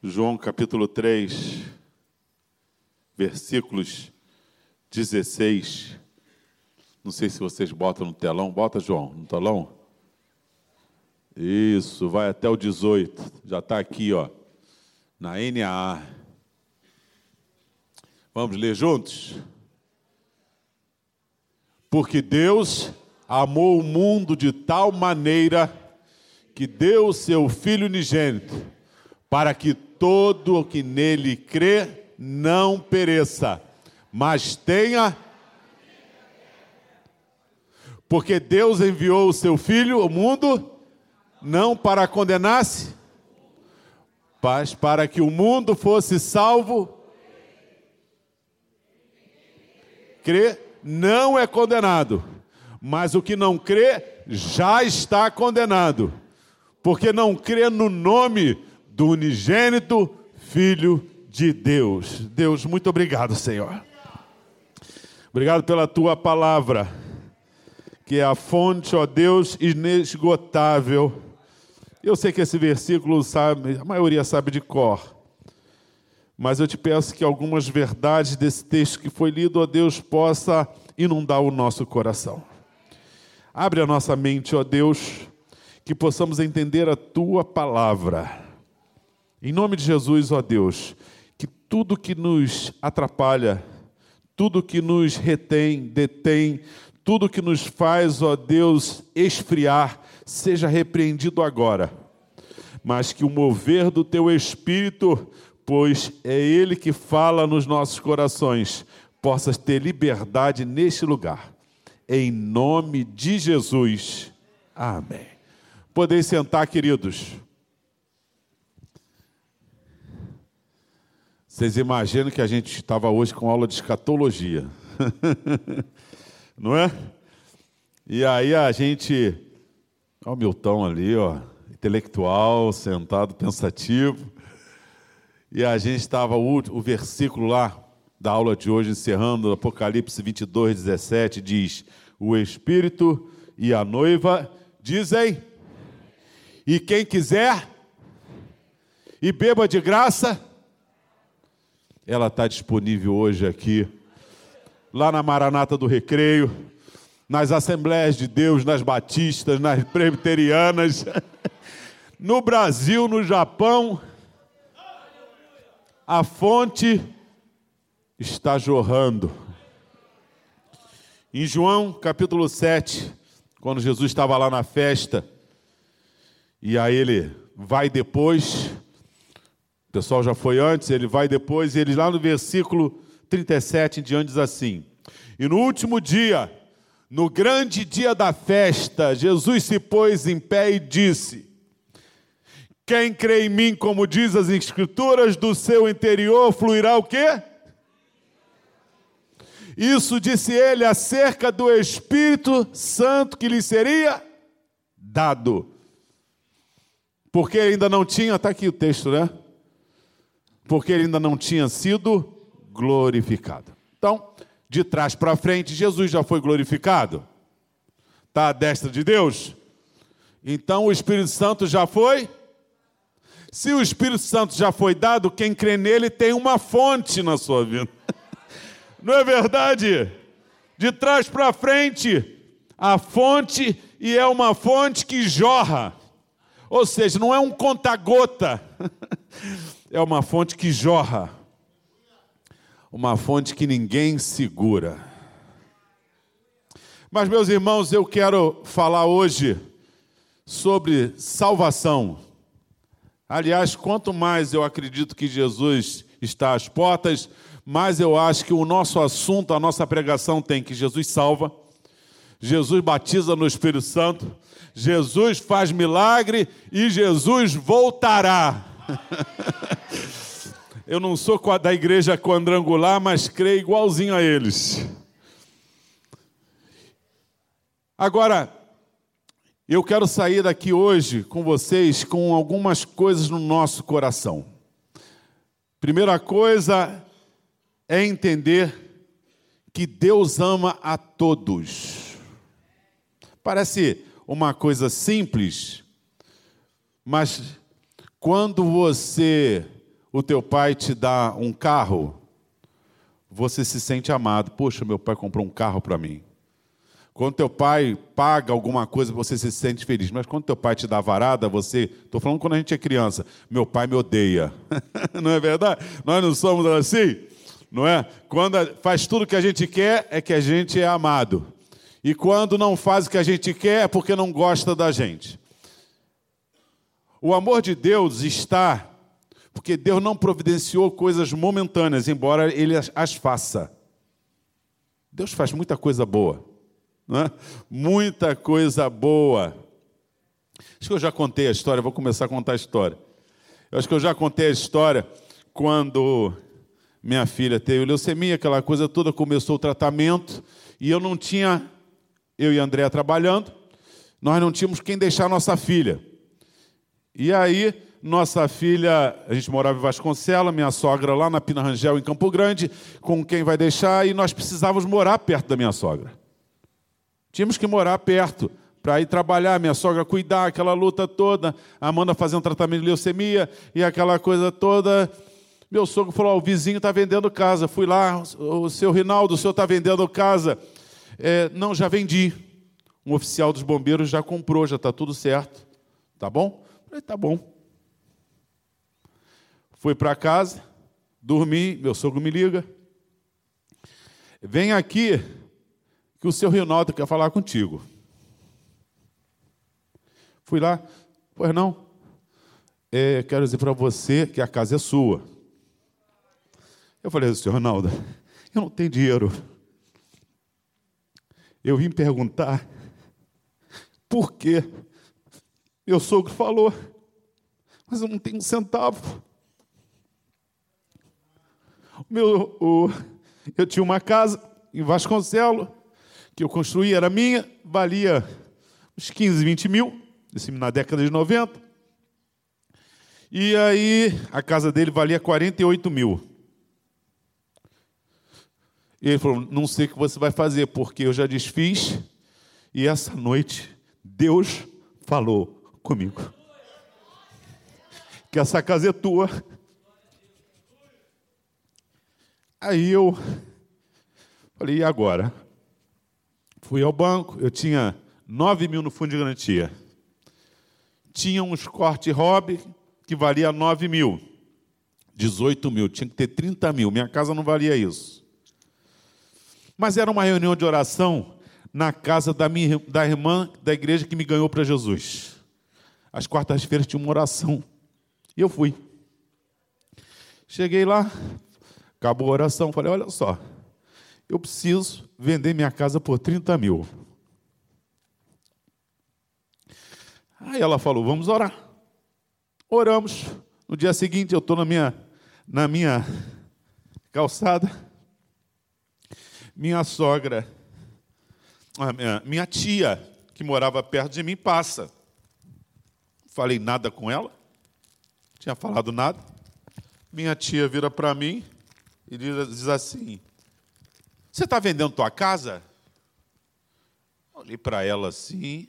João capítulo 3, versículos 16. Não sei se vocês botam no telão. Bota, João, no telão. Isso, vai até o 18. Já está aqui, ó, na NAA. Vamos ler juntos? Porque Deus amou o mundo de tal maneira que deu seu Filho unigênito, para que todo o que nele crê não pereça, mas tenha. Porque Deus enviou o seu Filho ao mundo, não para condenar-se, mas para que o mundo fosse salvo. Crê não é condenado, mas o que não crê já está condenado, porque não crê no nome do unigênito Filho de Deus. Deus, muito obrigado, Senhor. Obrigado pela tua palavra, que é a fonte, ó Deus, inesgotável. Eu sei que esse versículo sabe, a maioria sabe de cor. Mas eu te peço que algumas verdades desse texto que foi lido, ó Deus, possa inundar o nosso coração. Abre a nossa mente, ó Deus, que possamos entender a tua palavra. Em nome de Jesus, ó Deus, que tudo que nos atrapalha, tudo que nos retém, detém, tudo que nos faz, ó Deus, esfriar, seja repreendido agora. Mas que o mover do teu espírito pois é Ele que fala nos nossos corações, possas ter liberdade neste lugar. Em nome de Jesus. Amém. Podem sentar, queridos. Vocês imaginam que a gente estava hoje com aula de escatologia, não é? E aí a gente, olha o Milton ali, ó, intelectual, sentado, pensativo. E a gente estava, o, o versículo lá da aula de hoje, encerrando, Apocalipse 22, 17, diz: O Espírito e a noiva dizem, e quem quiser, e beba de graça, ela está disponível hoje aqui, lá na Maranata do Recreio, nas Assembleias de Deus, nas Batistas, nas Presbiterianas, no Brasil, no Japão a fonte está jorrando. Em João capítulo 7, quando Jesus estava lá na festa, e aí ele vai depois, o pessoal já foi antes, ele vai depois, e ele lá no versículo 37 em diante diz assim: E no último dia, no grande dia da festa, Jesus se pôs em pé e disse: quem crê em mim, como diz as escrituras, do seu interior fluirá o quê? Isso disse ele acerca do Espírito Santo que lhe seria dado. Porque ainda não tinha, está aqui o texto, né? Porque ele ainda não tinha sido glorificado. Então, de trás para frente, Jesus já foi glorificado. Está à destra de Deus. Então o Espírito Santo já foi se o Espírito Santo já foi dado, quem crê nele tem uma fonte na sua vida. Não é verdade? De trás para frente, a fonte, e é uma fonte que jorra. Ou seja, não é um conta-gota, é uma fonte que jorra. Uma fonte que ninguém segura. Mas, meus irmãos, eu quero falar hoje sobre salvação. Aliás, quanto mais eu acredito que Jesus está às portas, mais eu acho que o nosso assunto, a nossa pregação tem que Jesus salva, Jesus batiza no Espírito Santo, Jesus faz milagre e Jesus voltará. eu não sou da igreja quadrangular, mas creio igualzinho a eles. Agora, eu quero sair daqui hoje com vocês com algumas coisas no nosso coração. Primeira coisa é entender que Deus ama a todos. Parece uma coisa simples, mas quando você o teu pai te dá um carro, você se sente amado. Poxa, meu pai comprou um carro para mim. Quando teu pai paga alguma coisa, você se sente feliz. Mas quando teu pai te dá varada, você. Estou falando quando a gente é criança. Meu pai me odeia. não é verdade? Nós não somos assim? Não é? Quando faz tudo o que a gente quer, é que a gente é amado. E quando não faz o que a gente quer, é porque não gosta da gente. O amor de Deus está porque Deus não providenciou coisas momentâneas, embora Ele as faça. Deus faz muita coisa boa. Né? Muita coisa boa. Acho que eu já contei a história, vou começar a contar a história. Eu acho que eu já contei a história quando minha filha teve leucemia, aquela coisa toda, começou o tratamento, e eu não tinha, eu e André trabalhando, nós não tínhamos quem deixar nossa filha. E aí, nossa filha, a gente morava em Vasconcelos, minha sogra lá na Pina Rangel, em Campo Grande, com quem vai deixar, e nós precisávamos morar perto da minha sogra. Tínhamos que morar perto para ir trabalhar, minha sogra cuidar, aquela luta toda, a Amanda fazendo tratamento de leucemia e aquela coisa toda. Meu sogro falou: oh, o vizinho está vendendo casa. Fui lá, o seu Rinaldo, o senhor está vendendo casa. É, não, já vendi. Um oficial dos bombeiros já comprou, já está tudo certo. Tá bom? Falei, tá bom. Fui para casa, dormi, meu sogro me liga. Vem aqui que o seu Rinaldo quer falar contigo. Fui lá, pois não. É, quero dizer para você que a casa é sua. Eu falei, senhor Ronaldo, eu não tenho dinheiro. Eu vim perguntar por que meu sogro falou, mas eu não tenho um centavo. Meu, o, eu tinha uma casa em Vasconcelos, que eu construí era minha, valia uns 15, 20 mil, assim, na década de 90. E aí a casa dele valia 48 mil. E ele falou: Não sei o que você vai fazer, porque eu já desfiz, e essa noite Deus falou comigo. Que essa casa é tua. Aí eu falei: E agora? Fui ao banco, eu tinha 9 mil no fundo de garantia. Tinha uns corte hobby que valia 9 mil. 18 mil, tinha que ter 30 mil. Minha casa não valia isso. Mas era uma reunião de oração na casa da, minha, da irmã da igreja que me ganhou para Jesus. Às quartas-feiras tinha uma oração. E eu fui. Cheguei lá, acabou a oração, falei: olha só, eu preciso vender minha casa por 30 mil. Aí ela falou: vamos orar. Oramos. No dia seguinte, eu estou na minha, na minha calçada. Minha sogra, minha, minha tia, que morava perto de mim, passa. Falei nada com ela, tinha falado nada. Minha tia vira para mim e diz assim: você está vendendo tua casa? Olhei para ela assim.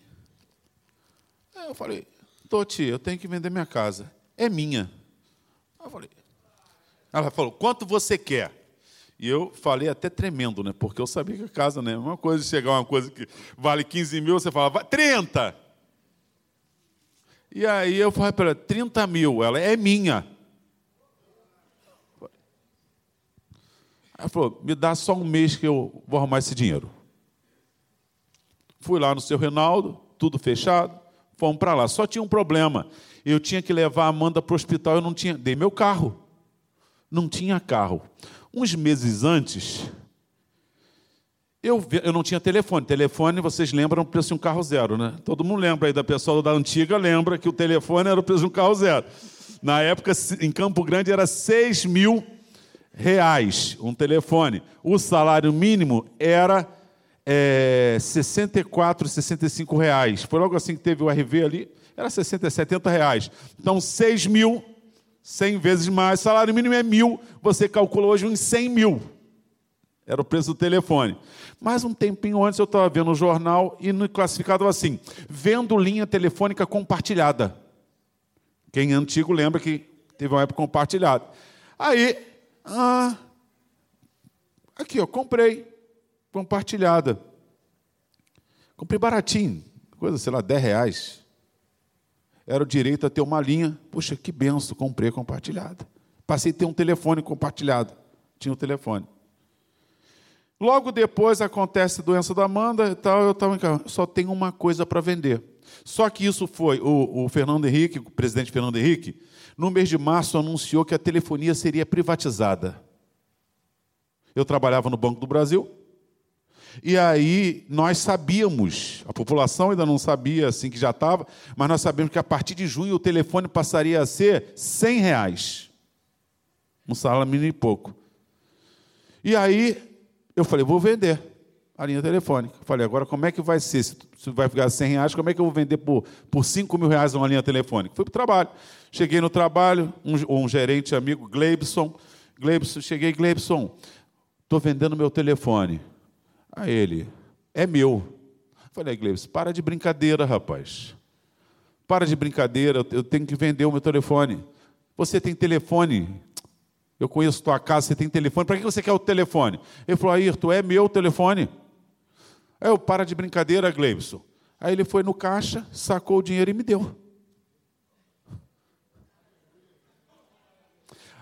Eu falei, Toti, eu tenho que vender minha casa. É minha. Eu falei. Ela falou, quanto você quer? E eu falei até tremendo, né? Porque eu sabia que a casa, né? Uma coisa chegar uma coisa que vale 15 mil, você fala, 30! E aí eu falei para ela, 30 mil. Ela é minha. Ela falou: me dá só um mês que eu vou arrumar esse dinheiro. Fui lá no seu Reinaldo, tudo fechado, fomos para lá. Só tinha um problema. Eu tinha que levar a Amanda para o hospital, eu não tinha. Dei meu carro. Não tinha carro. Uns meses antes, eu, eu não tinha telefone. Telefone, vocês lembram, o preço de um carro zero, né? Todo mundo lembra aí da pessoa da antiga, lembra que o telefone era o preço de um carro zero. Na época, em Campo Grande, era 6 mil reais um telefone. O salário mínimo era é, 64, 65 reais. Foi logo assim que teve o RV ali, era 60, 70 reais. Então, 6 mil, 100 vezes mais. Salário mínimo é mil, você calcula hoje uns 100 mil. Era o preço do telefone. Mas um tempinho antes eu estava vendo o jornal e no classificado assim: vendo linha telefônica compartilhada. Quem é antigo lembra que Teve uma época compartilhada. Aí, ah, aqui, ó, comprei. Compartilhada. Comprei baratinho. Coisa, sei lá, 10 reais. Era o direito a ter uma linha. Poxa, que benção, comprei compartilhada. Passei a ter um telefone compartilhado. Tinha um telefone. Logo depois acontece a doença da Amanda e tal, eu estava em casa. Só tenho uma coisa para vender. Só que isso foi, o, o Fernando Henrique, o presidente Fernando Henrique, no mês de março anunciou que a telefonia seria privatizada. Eu trabalhava no Banco do Brasil, e aí nós sabíamos, a população ainda não sabia assim que já estava, mas nós sabíamos que a partir de junho o telefone passaria a ser 100 reais. Um salário mínimo e pouco. E aí eu falei, vou vender a linha telefônica. Falei, agora como é que vai ser? Se vai ficar 100 reais, como é que eu vou vender por, por 5 mil reais uma linha telefônica? Fui para o trabalho. Cheguei no trabalho, um, um gerente amigo, Gleibson. Gleibson, cheguei, Gleibson, estou vendendo meu telefone. A ele, é meu. Falei, Gleibson, para de brincadeira, rapaz. Para de brincadeira, eu tenho que vender o meu telefone. Você tem telefone. Eu conheço tua casa, você tem telefone. Para que você quer o telefone? Ele falou, Ayrton, é meu telefone. Aí eu, para de brincadeira, Gleibson. Aí ele foi no caixa, sacou o dinheiro e me deu.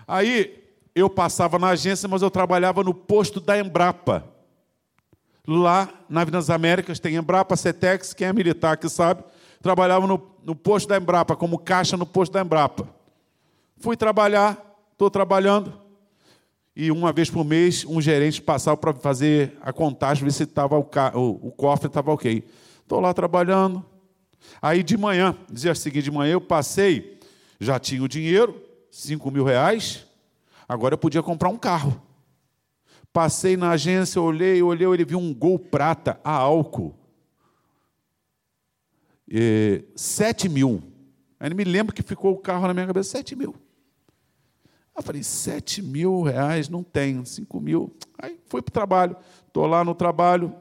Aí eu passava na agência, mas eu trabalhava no posto da Embrapa. Lá na Avenida das Américas tem Embrapa, Cetex, quem é militar que sabe. Trabalhava no, no posto da Embrapa, como caixa no posto da Embrapa. Fui trabalhar, estou trabalhando, e uma vez por mês um gerente passava para fazer a contagem, ver se tava o, o, o cofre estava ok. Estou lá trabalhando. Aí de manhã, dizia seguinte, de manhã eu passei, já tinha o dinheiro, 5 mil reais, agora eu podia comprar um carro. Passei na agência, olhei, olhei, ele viu um Gol Prata a álcool. E, 7 mil. Aí me lembro que ficou o carro na minha cabeça, 7 mil. Eu falei, sete mil reais não tenho, cinco mil. Aí fui para o trabalho. Estou lá no trabalho,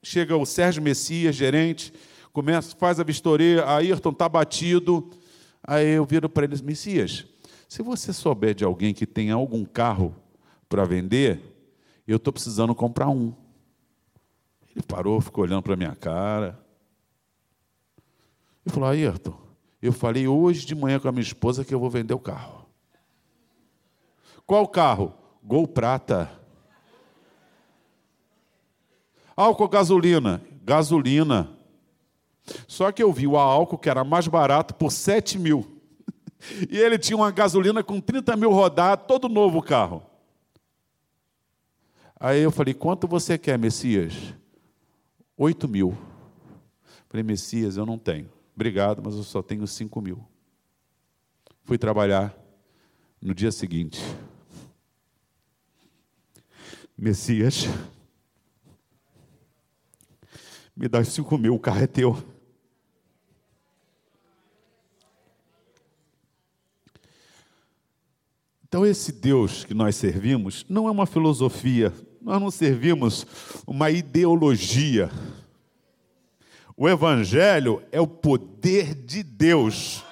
chega o Sérgio Messias, gerente, começa, faz a vistoria, Ayrton está batido. Aí eu viro para eles, Messias, se você souber de alguém que tem algum carro para vender, eu estou precisando comprar um. Ele parou, ficou olhando para a minha cara. Ele falou, Ayrton, eu falei hoje de manhã com a minha esposa que eu vou vender o carro. Qual carro? Gol Prata. Álcool gasolina? Gasolina. Só que eu vi o álcool que era mais barato por 7 mil. E ele tinha uma gasolina com 30 mil rodados, todo novo o carro. Aí eu falei, quanto você quer, Messias? 8 mil. Falei, Messias, eu não tenho. Obrigado, mas eu só tenho 5 mil. Fui trabalhar no dia seguinte. Messias, me dá cinco mil, o carro é teu. Então, esse Deus que nós servimos não é uma filosofia, nós não servimos uma ideologia. O Evangelho é o poder de Deus.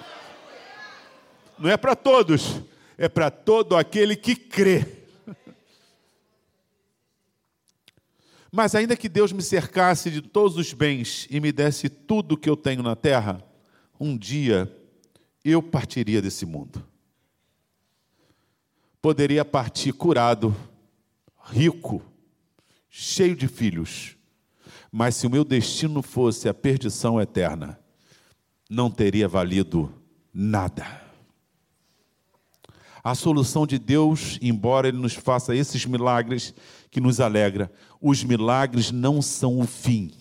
Não é para todos, é para todo aquele que crê. Mas ainda que Deus me cercasse de todos os bens e me desse tudo que eu tenho na terra, um dia eu partiria desse mundo. Poderia partir curado, rico, cheio de filhos, mas se o meu destino fosse a perdição eterna, não teria valido nada. A solução de Deus, embora Ele nos faça esses milagres que nos alegra, os milagres não são o fim.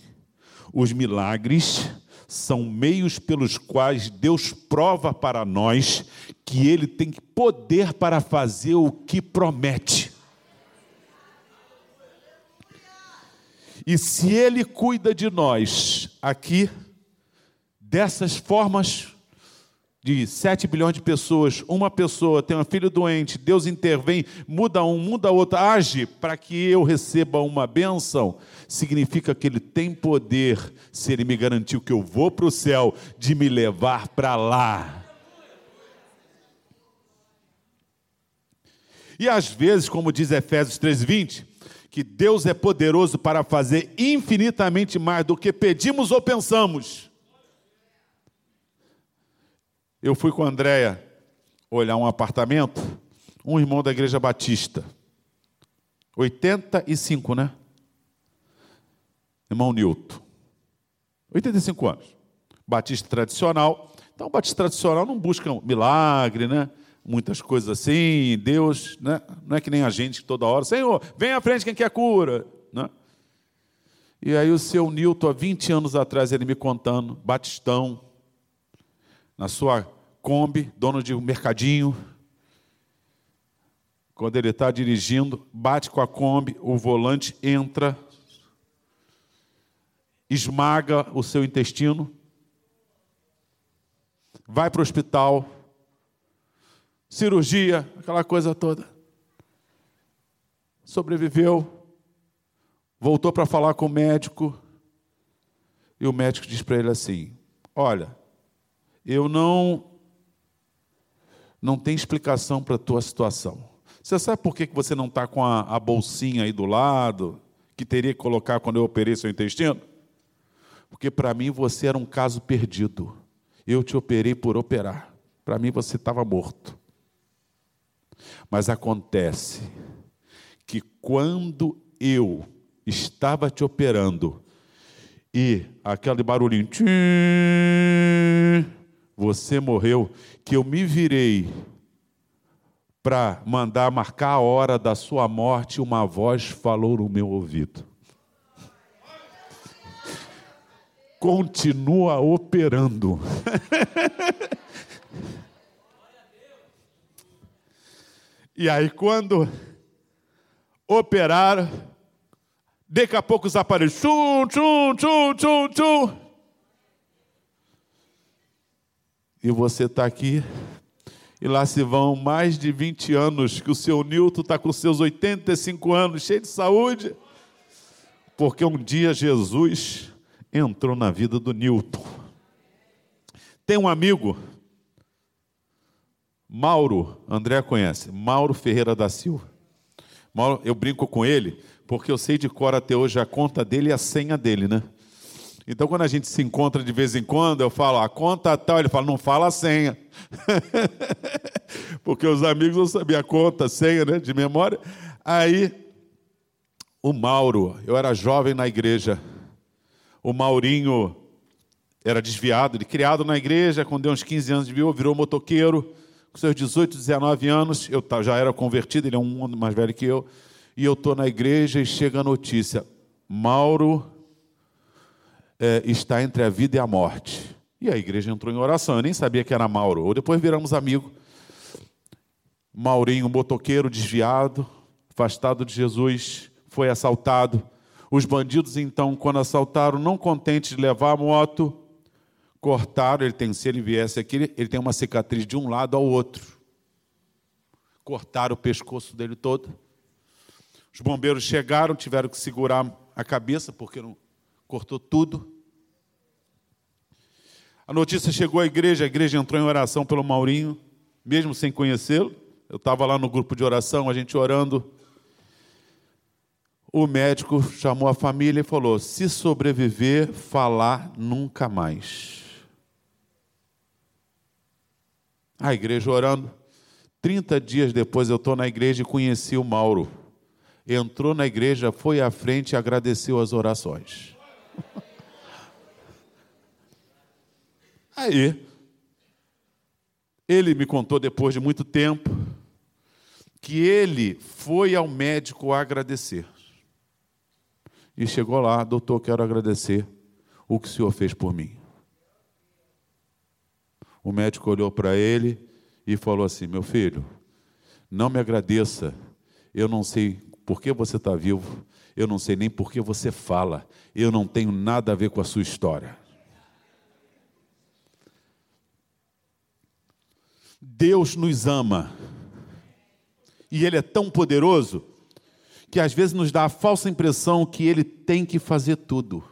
Os milagres são meios pelos quais Deus prova para nós que Ele tem poder para fazer o que promete. E se Ele cuida de nós aqui, dessas formas, de 7 bilhões de pessoas, uma pessoa tem um filho doente, Deus intervém, muda um, muda outro, age para que eu receba uma bênção, significa que Ele tem poder, se Ele me garantiu que eu vou para o céu, de me levar para lá. E às vezes, como diz Efésios 3:20, que Deus é poderoso para fazer infinitamente mais do que pedimos ou pensamos. Eu fui com a Andréia olhar um apartamento, um irmão da igreja batista. 85, né? Irmão Nilton. 85 anos. Batista tradicional. Então, batista tradicional não busca milagre, né? Muitas coisas assim. Deus, né? Não é que nem a gente que toda hora, Senhor, vem à frente quem quer cura. Né? E aí o seu Nilton, há 20 anos atrás, ele me contando, batistão, na sua Kombi, dono de um mercadinho. Quando ele está dirigindo, bate com a Kombi, o volante entra esmaga o seu intestino, vai para o hospital, cirurgia, aquela coisa toda. Sobreviveu, voltou para falar com o médico, e o médico diz para ele assim: Olha, eu não não tenho explicação para a tua situação. Você sabe por que você não está com a, a bolsinha aí do lado, que teria que colocar quando eu operei seu intestino? Porque para mim você era um caso perdido. Eu te operei por operar. Para mim você estava morto. Mas acontece que quando eu estava te operando e aquele barulhinho, tchim, você morreu, que eu me virei para mandar marcar a hora da sua morte, uma voz falou no meu ouvido. continua operando. e aí, quando operaram, daqui a pouco os aparelhos, tchum, tchum, tchum, tchum, tchum. E você está aqui, e lá se vão mais de 20 anos que o seu Newton está com seus 85 anos, cheio de saúde, porque um dia Jesus entrou na vida do Newton. Tem um amigo, Mauro, André conhece, Mauro Ferreira da Silva. Mauro, eu brinco com ele, porque eu sei de cor até hoje a conta dele e a senha dele, né? Então, quando a gente se encontra de vez em quando, eu falo, a conta tal, ele fala, não fala a senha. porque os amigos não sabiam a conta, a senha, né, de memória. Aí, o Mauro, eu era jovem na igreja, o Maurinho era desviado, ele criado na igreja, quando deu uns 15 anos de vida, virou motoqueiro, com seus 18, 19 anos, eu já era convertido, ele é um ano mais velho que eu, e eu estou na igreja e chega a notícia, Mauro é, está entre a vida e a morte. E a igreja entrou em oração, eu nem sabia que era Mauro, ou depois viramos amigos. Maurinho, motoqueiro, desviado, afastado de Jesus, foi assaltado, os bandidos, então, quando assaltaram, não contentes de levar a moto, cortaram. Ele tem, se ele viesse aqui, ele tem uma cicatriz de um lado ao outro. Cortaram o pescoço dele todo. Os bombeiros chegaram, tiveram que segurar a cabeça, porque não cortou tudo. A notícia chegou à igreja, a igreja entrou em oração pelo Maurinho, mesmo sem conhecê-lo. Eu estava lá no grupo de oração, a gente orando o médico chamou a família e falou: se sobreviver, falar nunca mais. A igreja orando. 30 dias depois eu estou na igreja e conheci o Mauro. Entrou na igreja, foi à frente e agradeceu as orações. Aí, ele me contou depois de muito tempo que ele foi ao médico agradecer. E chegou lá, doutor, quero agradecer o que o senhor fez por mim. O médico olhou para ele e falou assim: Meu filho, não me agradeça, eu não sei por que você está vivo, eu não sei nem por que você fala, eu não tenho nada a ver com a sua história. Deus nos ama, e Ele é tão poderoso que às vezes nos dá a falsa impressão que ele tem que fazer tudo.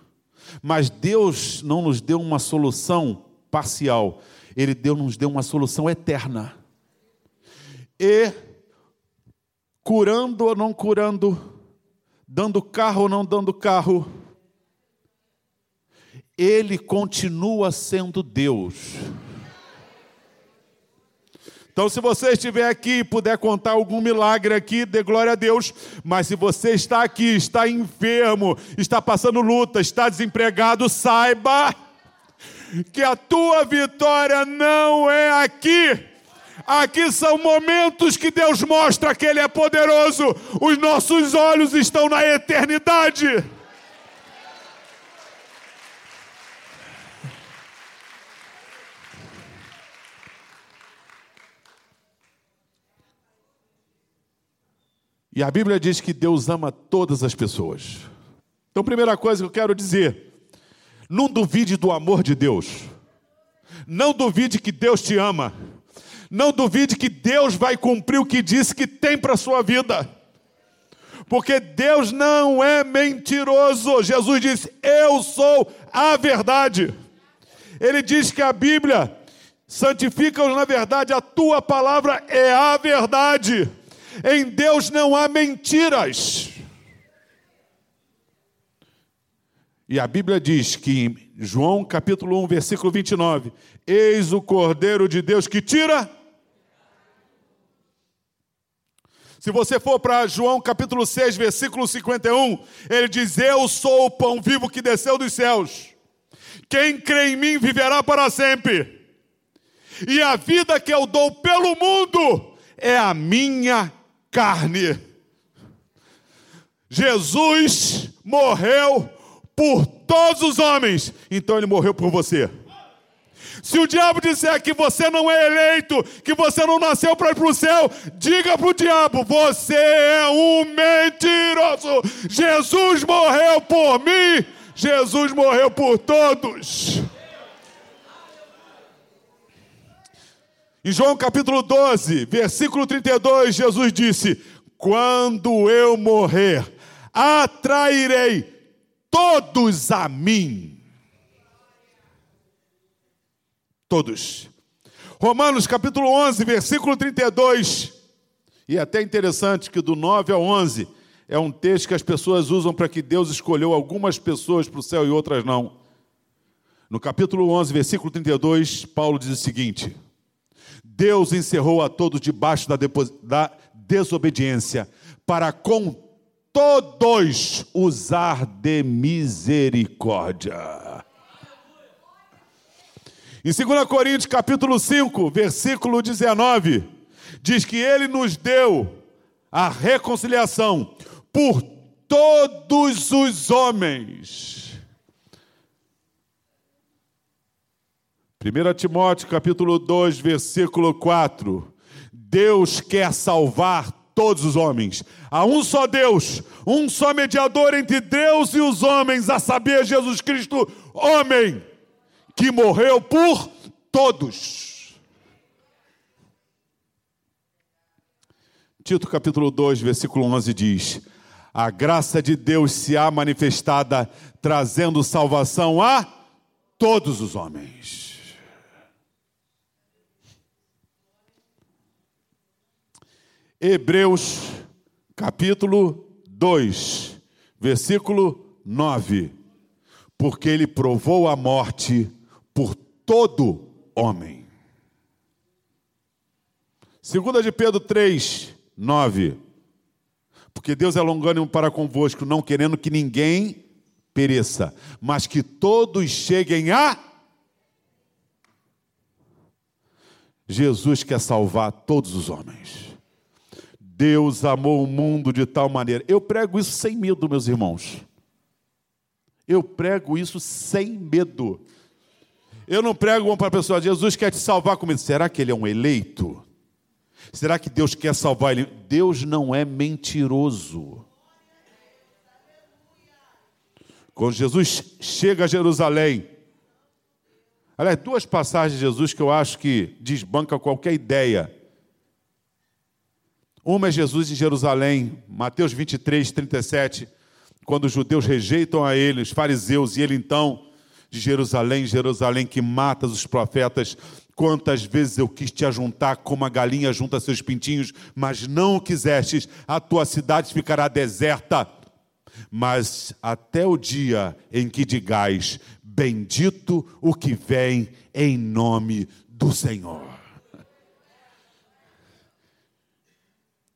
Mas Deus não nos deu uma solução parcial, ele deu, nos deu uma solução eterna. E curando ou não curando, dando carro ou não dando carro, ele continua sendo Deus. Então, se você estiver aqui e puder contar algum milagre aqui, dê glória a Deus. Mas se você está aqui, está enfermo, está passando luta, está desempregado, saiba que a tua vitória não é aqui. Aqui são momentos que Deus mostra que Ele é poderoso. Os nossos olhos estão na eternidade. E a Bíblia diz que Deus ama todas as pessoas. Então, primeira coisa que eu quero dizer: não duvide do amor de Deus. Não duvide que Deus te ama. Não duvide que Deus vai cumprir o que disse que tem para a sua vida. Porque Deus não é mentiroso. Jesus disse: Eu sou a verdade. Ele diz que a Bíblia santifica-os na verdade, a tua palavra é a verdade. Em Deus não há mentiras. E a Bíblia diz que em João capítulo 1, versículo 29, eis o Cordeiro de Deus que tira. Se você for para João capítulo 6, versículo 51, ele diz: Eu sou o pão vivo que desceu dos céus. Quem crê em mim viverá para sempre. E a vida que eu dou pelo mundo é a minha carne. Jesus morreu por todos os homens, então ele morreu por você. Se o diabo disser que você não é eleito, que você não nasceu para ir para o céu, diga para o diabo: você é um mentiroso. Jesus morreu por mim, Jesus morreu por todos. Em João capítulo 12, versículo 32, Jesus disse: Quando eu morrer, atrairei todos a mim. Todos. Romanos capítulo 11, versículo 32. E é até interessante que do 9 ao 11 é um texto que as pessoas usam para que Deus escolheu algumas pessoas para o céu e outras não. No capítulo 11, versículo 32, Paulo diz o seguinte: Deus encerrou a todos debaixo da, da desobediência, para com todos usar de misericórdia. Em 2 Coríntios capítulo 5, versículo 19, diz que ele nos deu a reconciliação por todos os homens 1 Timóteo capítulo 2, versículo 4. Deus quer salvar todos os homens. Há um só Deus, um só mediador entre Deus e os homens, a saber, Jesus Cristo, homem, que morreu por todos. Tito capítulo 2, versículo 11 diz: A graça de Deus se há manifestada, trazendo salvação a todos os homens. Hebreus capítulo 2, versículo 9. Porque ele provou a morte por todo homem. Segunda de Pedro 3, 9. Porque Deus é longânimo para convosco, não querendo que ninguém pereça, mas que todos cheguem a Jesus quer salvar todos os homens. Deus amou o mundo de tal maneira. Eu prego isso sem medo, meus irmãos. Eu prego isso sem medo. Eu não prego para a pessoa, Jesus quer te salvar comigo. Será que ele é um eleito? Será que Deus quer salvar ele? Deus não é mentiroso. Quando Jesus chega a Jerusalém, aliás, duas passagens de Jesus que eu acho que desbanca qualquer ideia uma é Jesus em Jerusalém, Mateus 23, 37, quando os judeus rejeitam a ele, os fariseus, e ele então de Jerusalém, Jerusalém, que matas os profetas. Quantas vezes eu quis te ajuntar como a galinha junta seus pintinhos, mas não o quisestes, a tua cidade ficará deserta. Mas até o dia em que digais: Bendito o que vem em nome do Senhor.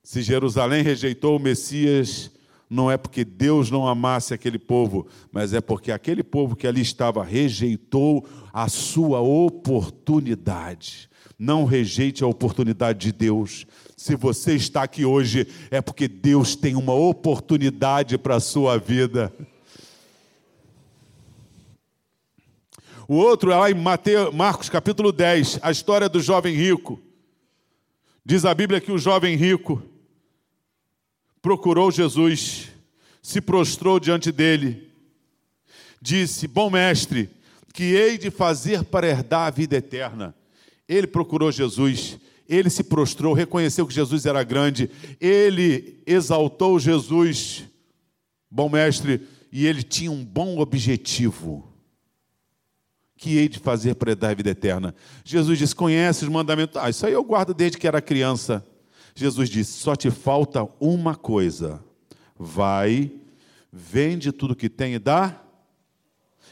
Se Jerusalém rejeitou o Messias, não é porque Deus não amasse aquele povo, mas é porque aquele povo que ali estava rejeitou a sua oportunidade. Não rejeite a oportunidade de Deus. Se você está aqui hoje, é porque Deus tem uma oportunidade para a sua vida. O outro é lá em Mateus, Marcos capítulo 10, a história do jovem rico. Diz a Bíblia que o jovem rico procurou Jesus, se prostrou diante dele, disse: Bom mestre, que hei de fazer para herdar a vida eterna? Ele procurou Jesus, ele se prostrou, reconheceu que Jesus era grande, ele exaltou Jesus, bom mestre, e ele tinha um bom objetivo. Que hei de fazer para herdar a vida eterna? Jesus disse: Conhece os mandamentos? Ah, isso aí eu guardo desde que era criança. Jesus disse: só te falta uma coisa. Vai, vende tudo que tem e dá.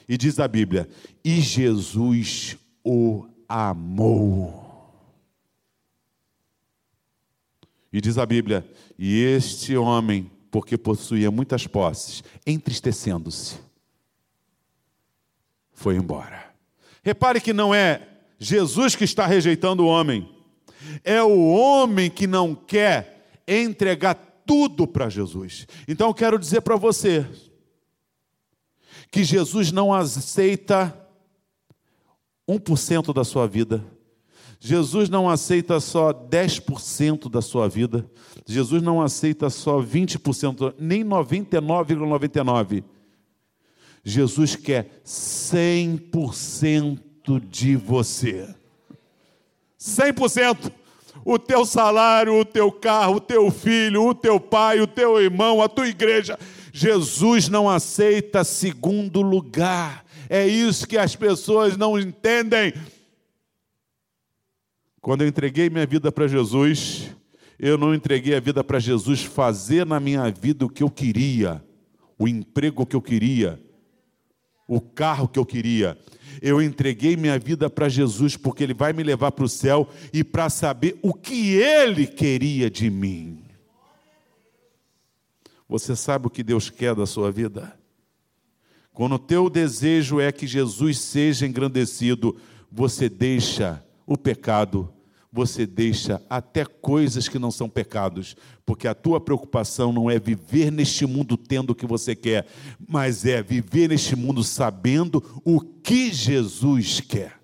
E diz a Bíblia: e Jesus o amou. E diz a Bíblia: e este homem, porque possuía muitas posses, entristecendo-se, foi embora. Repare que não é Jesus que está rejeitando o homem é o homem que não quer entregar tudo para Jesus. Então eu quero dizer para você que Jesus não aceita 1% da sua vida. Jesus não aceita só 10% da sua vida. Jesus não aceita só 20%, nem 99,99. Jesus quer 100% de você. 100%. O teu salário, o teu carro, o teu filho, o teu pai, o teu irmão, a tua igreja. Jesus não aceita segundo lugar. É isso que as pessoas não entendem. Quando eu entreguei minha vida para Jesus, eu não entreguei a vida para Jesus fazer na minha vida o que eu queria, o emprego que eu queria, o carro que eu queria. Eu entreguei minha vida para Jesus porque Ele vai me levar para o céu e para saber o que Ele queria de mim. Você sabe o que Deus quer da sua vida? Quando o teu desejo é que Jesus seja engrandecido, você deixa o pecado você deixa até coisas que não são pecados, porque a tua preocupação não é viver neste mundo tendo o que você quer, mas é viver neste mundo sabendo o que Jesus quer.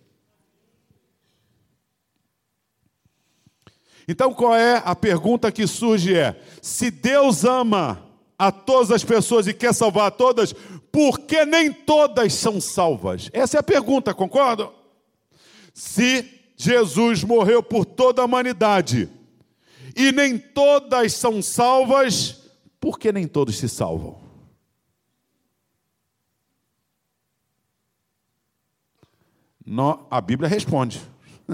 Então, qual é a pergunta que surge? É: se Deus ama a todas as pessoas e quer salvar a todas, por que nem todas são salvas? Essa é a pergunta, concordam? Se Jesus morreu por toda a humanidade. E nem todas são salvas, porque nem todos se salvam. No, a Bíblia responde.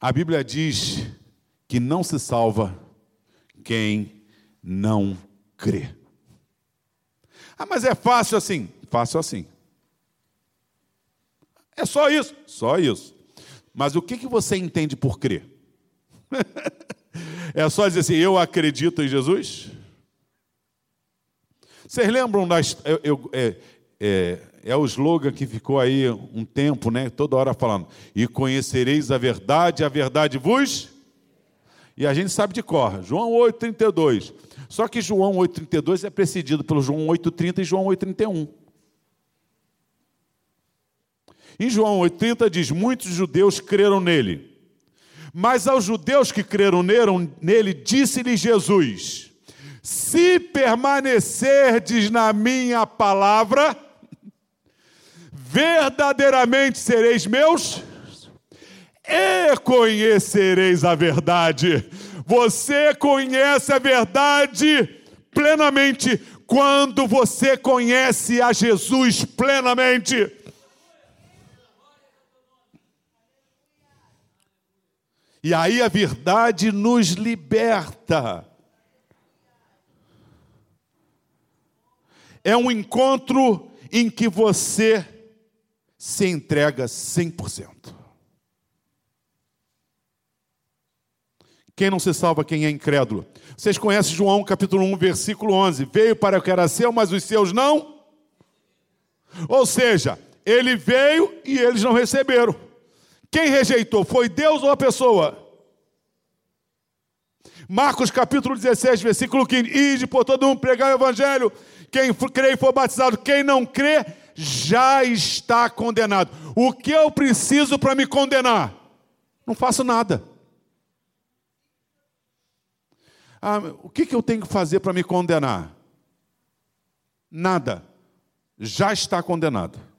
a Bíblia diz que não se salva quem não crê. Ah, mas é fácil assim? Fácil assim. É só isso? Só isso. Mas o que, que você entende por crer? é só dizer assim, eu acredito em Jesus? Vocês lembram das. Eu, eu, é, é, é, o slogan que ficou aí um tempo, né? Toda hora falando. E conhecereis a verdade, a verdade vos. E a gente sabe de cor. João 8,32. Só que João 8,32 é precedido pelo João 8,30 e João 8,31. Em João 80 diz: Muitos judeus creram nele. Mas aos judeus que creram nele, disse-lhe Jesus: Se permanecerdes na minha palavra, verdadeiramente sereis meus e conhecereis a verdade. Você conhece a verdade plenamente Quando você conhece a Jesus plenamente, e aí a verdade nos liberta. É um encontro em que você se entrega 100%. Quem não se salva, quem é incrédulo. Vocês conhecem João capítulo 1, versículo 11. Veio para o que era seu, mas os seus não. Ou seja, ele veio e eles não receberam. Quem rejeitou? Foi Deus ou a pessoa? Marcos capítulo 16, versículo 15. Ide por todo mundo pregar o evangelho. Quem crê e for batizado, quem não crê, já está condenado. O que eu preciso para me condenar? Não faço nada. Ah, o que, que eu tenho que fazer para me condenar? Nada. Já está condenado.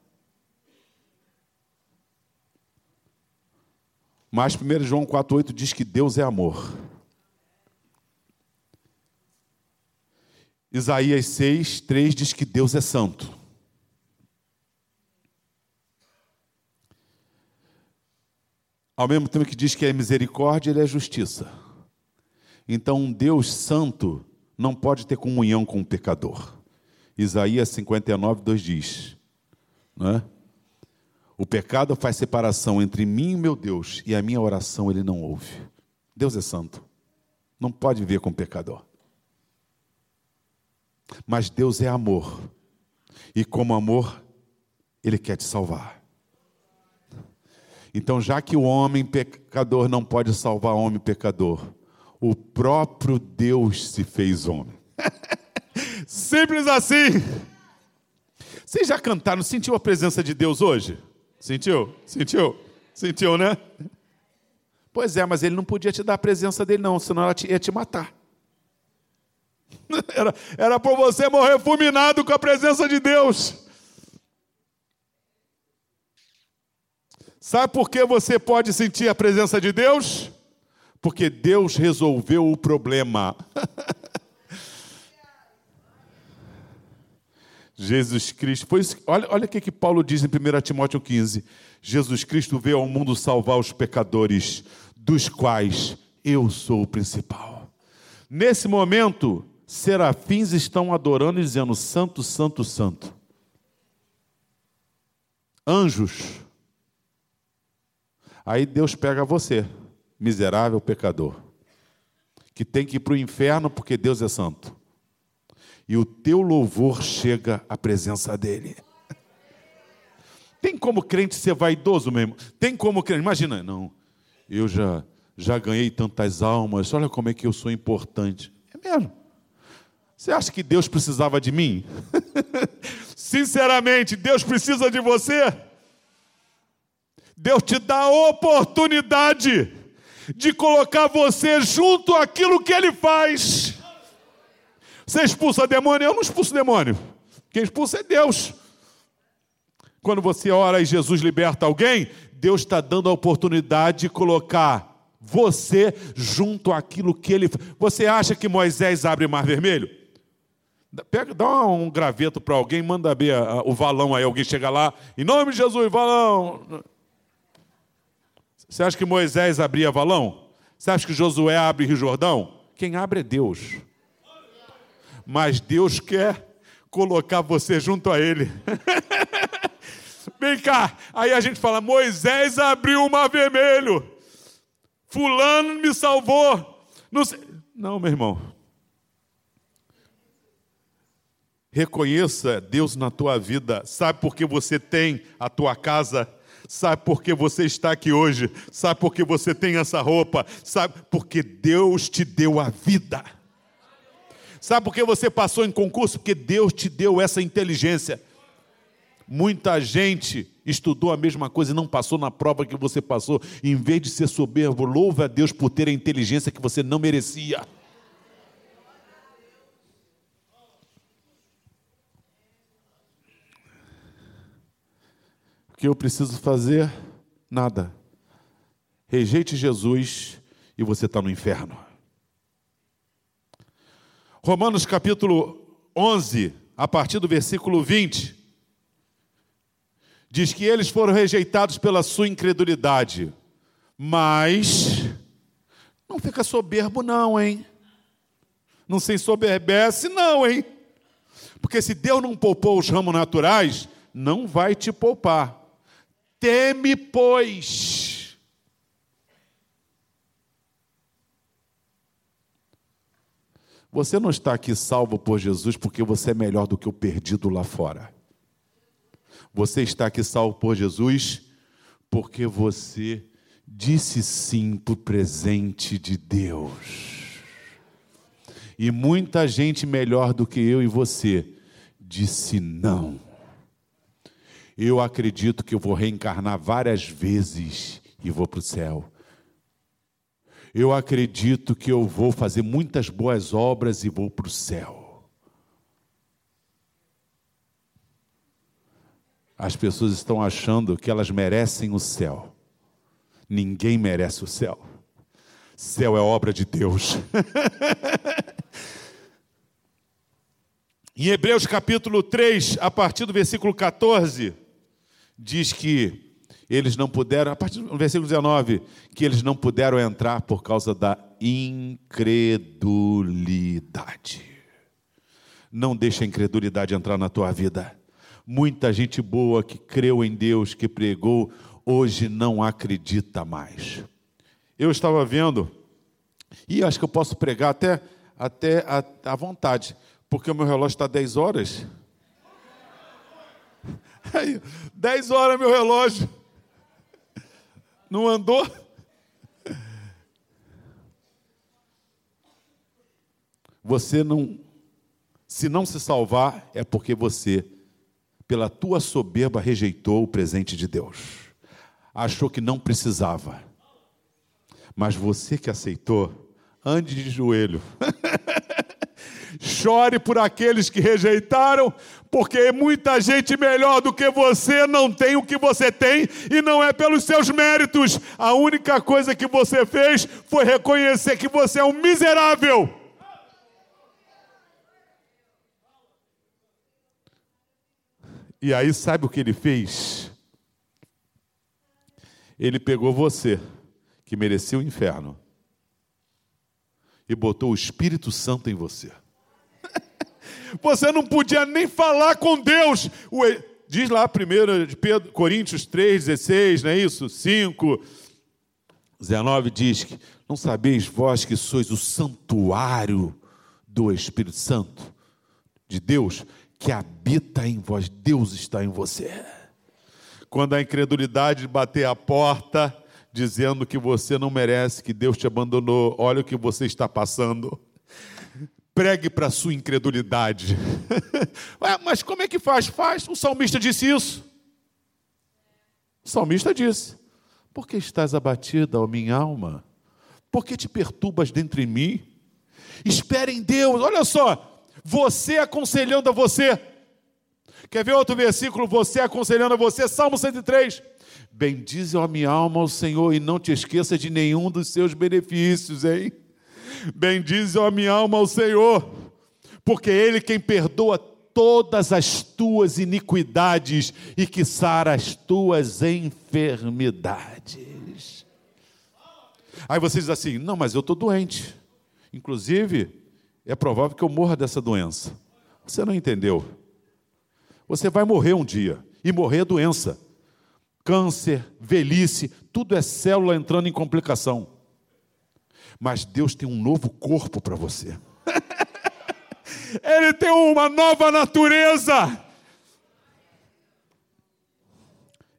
Mas 1 João 4,8 diz que Deus é amor. Isaías 6, 3 diz que Deus é santo. Ao mesmo tempo que diz que é misericórdia, ele é justiça. Então, um Deus santo não pode ter comunhão com o pecador. Isaías 59, 2 diz: não é? O pecado faz separação entre mim e meu Deus, e a minha oração ele não ouve. Deus é santo, não pode ver com o pecador. Mas Deus é amor. E como amor, Ele quer te salvar. Então, já que o homem pecador não pode salvar o homem pecador, o próprio Deus se fez homem. Simples assim. Vocês já cantaram, sentiu a presença de Deus hoje? Sentiu? Sentiu? Sentiu, né? Pois é, mas ele não podia te dar a presença dele, não, senão ela ia te matar. Era, era por você morrer fulminado com a presença de Deus. Sabe por que você pode sentir a presença de Deus? Porque Deus resolveu o problema. Jesus Cristo. Pois, olha, olha o que, que Paulo diz em 1 Timóteo 15. Jesus Cristo veio ao mundo salvar os pecadores, dos quais eu sou o principal. Nesse momento, serafins estão adorando e dizendo: Santo, Santo, Santo. Anjos. Aí Deus pega você, miserável pecador, que tem que ir para o inferno porque Deus é santo. E o teu louvor chega à presença dele. Tem como crente ser vaidoso mesmo? Tem como crente? Imagina, não, eu já, já ganhei tantas almas, olha como é que eu sou importante. É mesmo. Você acha que Deus precisava de mim? Sinceramente, Deus precisa de você? Deus te dá a oportunidade de colocar você junto àquilo que Ele faz. Você expulsa demônio? Eu não expulso demônio. Quem expulsa é Deus. Quando você ora e Jesus liberta alguém, Deus está dando a oportunidade de colocar você junto àquilo que Ele. Você acha que Moisés abre mar vermelho? Pega, dá um graveto para alguém, manda ver o valão aí, alguém chega lá, em nome de Jesus, valão. Você acha que Moisés abria valão? Você acha que Josué abre Rio Jordão? Quem abre é Deus. Mas Deus quer colocar você junto a Ele. Vem cá, aí a gente fala: Moisés abriu o mar vermelho, Fulano me salvou. Não, não meu irmão, Reconheça Deus na tua vida. Sabe por que você tem a tua casa? Sabe por que você está aqui hoje? Sabe por que você tem essa roupa? Sabe porque Deus te deu a vida. Sabe por que você passou em concurso? Porque Deus te deu essa inteligência. Muita gente estudou a mesma coisa e não passou na prova que você passou. Em vez de ser soberbo, louva a Deus por ter a inteligência que você não merecia. que eu preciso fazer? Nada. Rejeite Jesus e você está no inferno. Romanos capítulo 11, a partir do versículo 20, diz que eles foram rejeitados pela sua incredulidade, mas não fica soberbo, não, hein? Não se ensoberbece, não, hein? Porque se Deus não poupou os ramos naturais, não vai te poupar. Teme, pois. Você não está aqui salvo por Jesus porque você é melhor do que o perdido lá fora. Você está aqui salvo por Jesus porque você disse sim para o presente de Deus. E muita gente melhor do que eu e você disse não. Eu acredito que eu vou reencarnar várias vezes e vou para o céu. Eu acredito que eu vou fazer muitas boas obras e vou para o céu. As pessoas estão achando que elas merecem o céu. Ninguém merece o céu. Céu é obra de Deus. em Hebreus capítulo 3, a partir do versículo 14, diz que eles não puderam, a partir do versículo 19, que eles não puderam entrar por causa da incredulidade. Não deixe a incredulidade entrar na tua vida. Muita gente boa que creu em Deus, que pregou, hoje não acredita mais. Eu estava vendo, e acho que eu posso pregar até, até à vontade, porque o meu relógio está 10 horas. Aí, 10 horas meu relógio. Não andou? Você não, se não se salvar, é porque você, pela tua soberba, rejeitou o presente de Deus. Achou que não precisava. Mas você que aceitou, ande de joelho. Chore por aqueles que rejeitaram, porque muita gente melhor do que você não tem o que você tem e não é pelos seus méritos. A única coisa que você fez foi reconhecer que você é um miserável. E aí, sabe o que ele fez? Ele pegou você, que merecia o inferno, e botou o Espírito Santo em você. Você não podia nem falar com Deus. Diz lá primeiro de Pedro, Coríntios 3, 16, não é isso? 5, 19 diz que não sabeis vós que sois o santuário do Espírito Santo de Deus que habita em vós, Deus está em você. Quando a incredulidade bater a porta, dizendo que você não merece, que Deus te abandonou, olha o que você está passando pregue para a sua incredulidade. Ué, mas como é que faz? Faz. O salmista disse isso. O salmista disse: Por que estás abatida, ó minha alma? Por que te perturbas dentro de mim? Espere em Deus. Olha só, você aconselhando a você. Quer ver outro versículo? Você aconselhando a você, Salmo 103. Bendize, ó minha alma, ao Senhor, e não te esqueça de nenhum dos seus benefícios, hein? Bendize, a minha alma, ao Senhor, porque é Ele quem perdoa todas as tuas iniquidades e que sara as tuas enfermidades. Aí você diz assim: não, mas eu estou doente. Inclusive, é provável que eu morra dessa doença. Você não entendeu. Você vai morrer um dia, e morrer é doença. Câncer, velhice, tudo é célula entrando em complicação mas Deus tem um novo corpo para você. Ele tem uma nova natureza.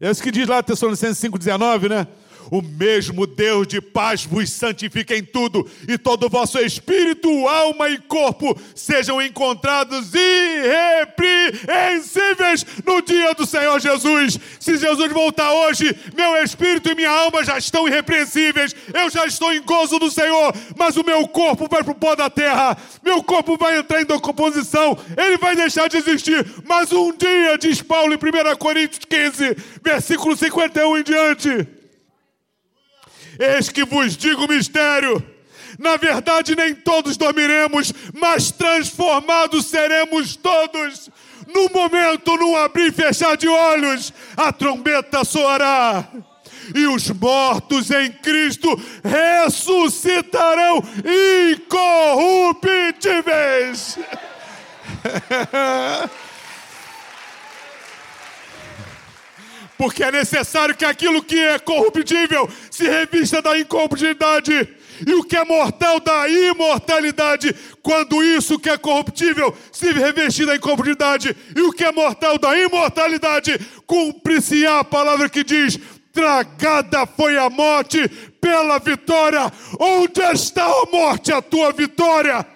É isso que diz lá Tessalonicenses 5,19, né? O mesmo Deus de paz vos santifique em tudo, e todo o vosso espírito, alma e corpo sejam encontrados irrepreensíveis no dia do Senhor Jesus. Se Jesus voltar hoje, meu espírito e minha alma já estão irrepreensíveis, eu já estou em gozo do Senhor, mas o meu corpo vai para o pó da terra, meu corpo vai entrar em decomposição, ele vai deixar de existir. Mas um dia, diz Paulo em 1 Coríntios 15, versículo 51 em diante. Eis que vos digo o mistério: Na verdade, nem todos dormiremos, mas transformados seremos todos. No momento, num abrir e fechar de olhos, a trombeta soará. E os mortos em Cristo ressuscitarão incorruptíveis. Porque é necessário que aquilo que é corruptível se revista da incorruptibilidade e o que é mortal da imortalidade, quando isso que é corruptível se revestir da incorruptibilidade, e o que é mortal da imortalidade, cumpre-se a palavra que diz: tragada foi a morte pela vitória. Onde está a morte, a tua vitória?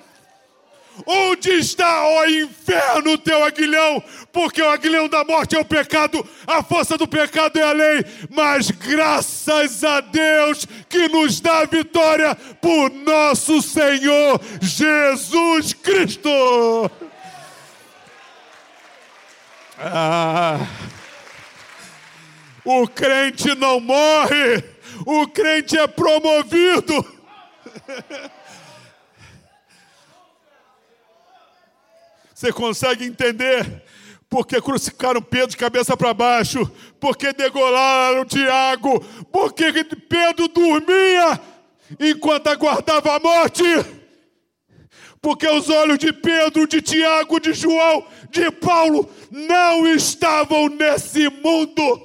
Onde está, ó inferno, o teu aguilhão? Porque o aguilhão da morte é o pecado, a força do pecado é a lei. Mas graças a Deus que nos dá a vitória por nosso Senhor Jesus Cristo. Ah, o crente não morre, o crente é promovido. Você consegue entender? Porque crucificaram Pedro de cabeça para baixo, porque degolaram Tiago, porque Pedro dormia enquanto aguardava a morte. Porque os olhos de Pedro, de Tiago, de João, de Paulo não estavam nesse mundo.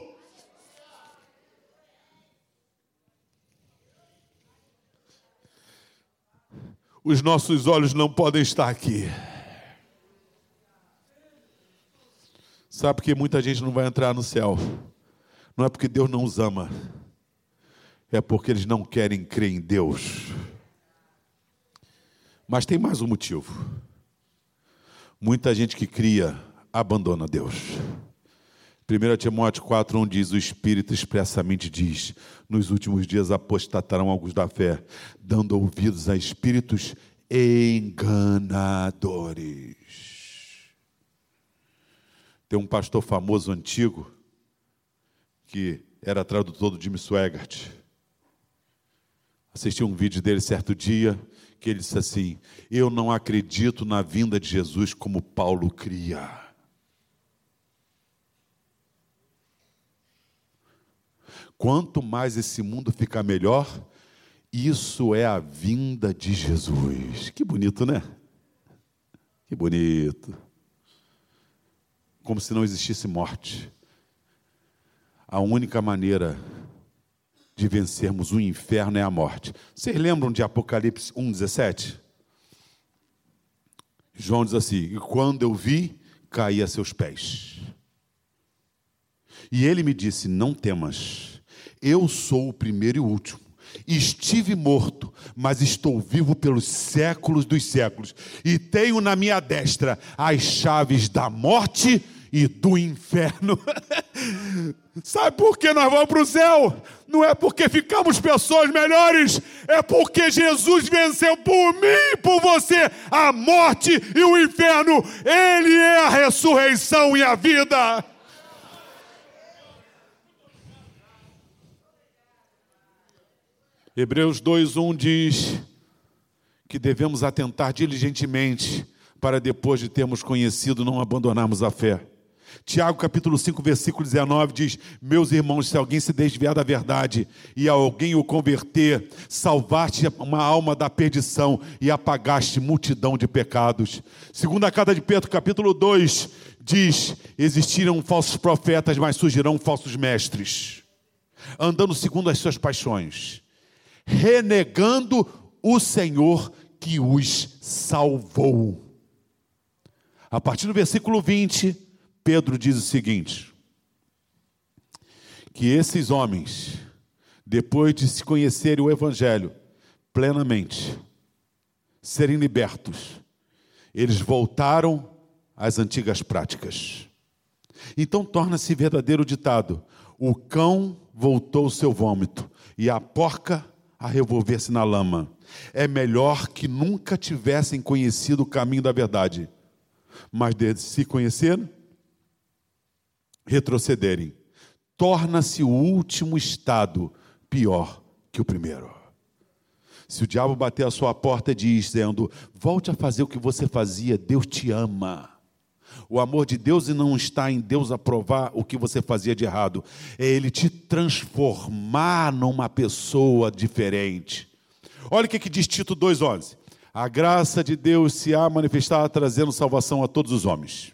Os nossos olhos não podem estar aqui. Sabe por que muita gente não vai entrar no céu? Não é porque Deus não os ama, é porque eles não querem crer em Deus. Mas tem mais um motivo. Muita gente que cria abandona Deus. 1 Timóteo 4,1 diz: O Espírito expressamente diz: Nos últimos dias apostatarão alguns da fé, dando ouvidos a espíritos enganadores. Tem um pastor famoso antigo, que era tradutor do Jimmy Swaggart. Assisti um vídeo dele certo dia, que ele disse assim: Eu não acredito na vinda de Jesus como Paulo cria. Quanto mais esse mundo ficar melhor, isso é a vinda de Jesus. Que bonito, né? Que bonito como se não existisse morte. A única maneira de vencermos o inferno é a morte. Vocês lembram de Apocalipse 1,17? João diz assim: E quando eu vi, caí a seus pés. E ele me disse: Não temas, eu sou o primeiro e o último. Estive morto, mas estou vivo pelos séculos dos séculos, e tenho na minha destra as chaves da morte e do inferno. Sabe por que nós vamos para o céu? Não é porque ficamos pessoas melhores, é porque Jesus venceu por mim e por você a morte e o inferno. Ele é a ressurreição e a vida. Hebreus 2:1 diz que devemos atentar diligentemente para depois de termos conhecido não abandonarmos a fé. Tiago capítulo 5, versículo 19 diz: Meus irmãos, se alguém se desviar da verdade e alguém o converter, salvaste uma alma da perdição e apagaste multidão de pecados. Segunda carta de Pedro, capítulo 2, diz: Existiram falsos profetas, mas surgirão falsos mestres, andando segundo as suas paixões, renegando o Senhor que os salvou. A partir do versículo 20, Pedro diz o seguinte: que esses homens, depois de se conhecerem o Evangelho plenamente, serem libertos, eles voltaram às antigas práticas. Então torna-se verdadeiro ditado: o cão voltou seu vômito e a porca a revolver-se na lama. É melhor que nunca tivessem conhecido o caminho da verdade, mas de se conheceram, retrocederem, torna-se o último estado pior que o primeiro. Se o diabo bater a sua porta dizendo: volte a fazer o que você fazia, Deus te ama. O amor de Deus não está em Deus aprovar o que você fazia de errado, é Ele te transformar numa pessoa diferente. Olha o que, diz Tito 2,11: A graça de Deus se há manifestado trazendo salvação a todos os homens.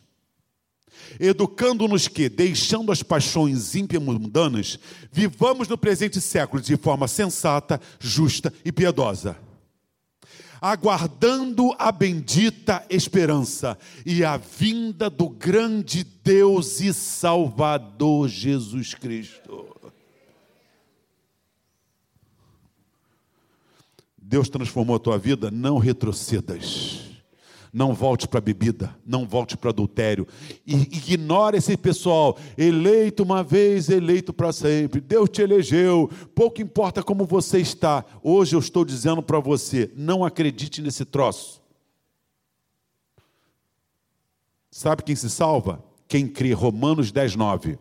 Educando-nos que, deixando as paixões ímpias mundanas, vivamos no presente século de forma sensata, justa e piedosa, aguardando a bendita esperança e a vinda do grande Deus e Salvador Jesus Cristo. Deus transformou a tua vida, não retrocedas. Não volte para bebida, não volte para adultério. E ignore esse pessoal, eleito uma vez, eleito para sempre. Deus te elegeu, pouco importa como você está. Hoje eu estou dizendo para você, não acredite nesse troço. Sabe quem se salva? Quem crê, Romanos 10, 9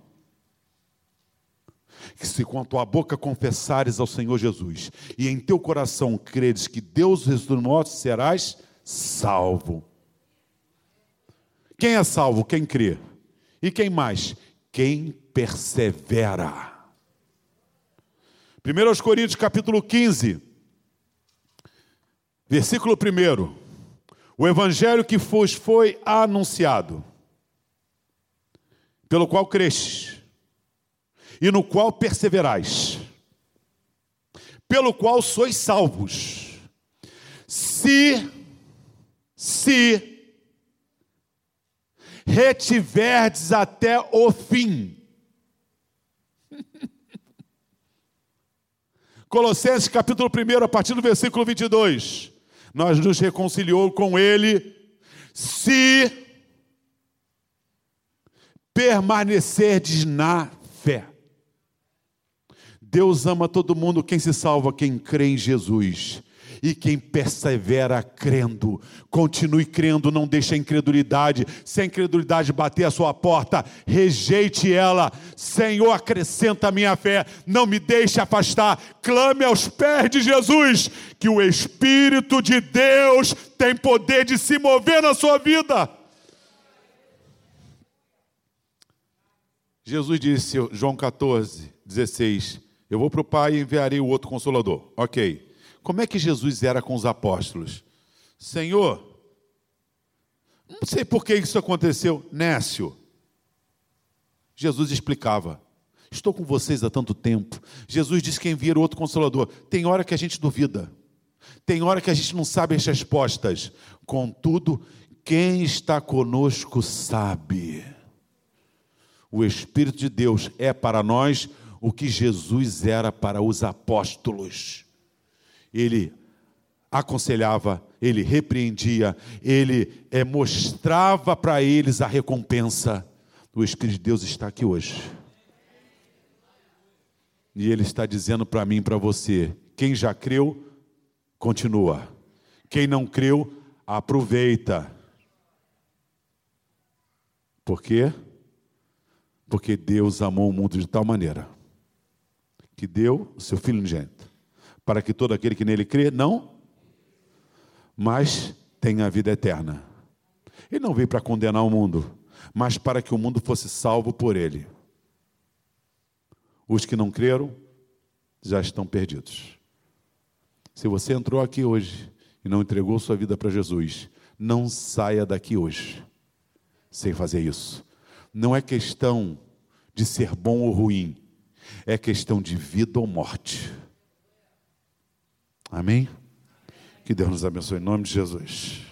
que se com a tua boca confessares ao Senhor Jesus e em teu coração creres que Deus ressuscitou serás salvo. Quem é salvo? Quem crê. E quem mais? Quem persevera. 1 Coríntios capítulo 15, versículo 1. O evangelho que vos foi anunciado, pelo qual cresces, e no qual perseverais, pelo qual sois salvos, se se retiverdes até o fim. Colossenses capítulo 1, a partir do versículo 22. Nós nos reconciliou com Ele, se permanecerdes na fé. Deus ama todo mundo, quem se salva, quem crê em Jesus. E quem persevera crendo, continue crendo, não deixe a incredulidade. Se a incredulidade bater a sua porta, rejeite ela. Senhor, acrescenta a minha fé, não me deixe afastar. Clame aos pés de Jesus, que o Espírito de Deus tem poder de se mover na sua vida. Jesus disse, João 14, 16: Eu vou para o Pai e enviarei o outro consolador. Ok. Como é que Jesus era com os apóstolos? Senhor, não sei por que isso aconteceu, Nécio. Jesus explicava. Estou com vocês há tanto tempo. Jesus disse que envia outro consolador. Tem hora que a gente duvida. Tem hora que a gente não sabe as respostas. Contudo, quem está conosco sabe. O Espírito de Deus é para nós o que Jesus era para os apóstolos ele aconselhava, ele repreendia, ele é, mostrava para eles a recompensa. O Espírito de Deus está aqui hoje. E ele está dizendo para mim e para você: quem já creu, continua. Quem não creu, aproveita. Por quê? Porque Deus amou o mundo de tal maneira que deu o seu Filho unigênito para que todo aquele que nele crê não, mas tenha a vida eterna. Ele não veio para condenar o mundo, mas para que o mundo fosse salvo por ele. Os que não creram já estão perdidos. Se você entrou aqui hoje e não entregou sua vida para Jesus, não saia daqui hoje sem fazer isso. Não é questão de ser bom ou ruim, é questão de vida ou morte. Amém? Que Deus nos abençoe em nome de Jesus.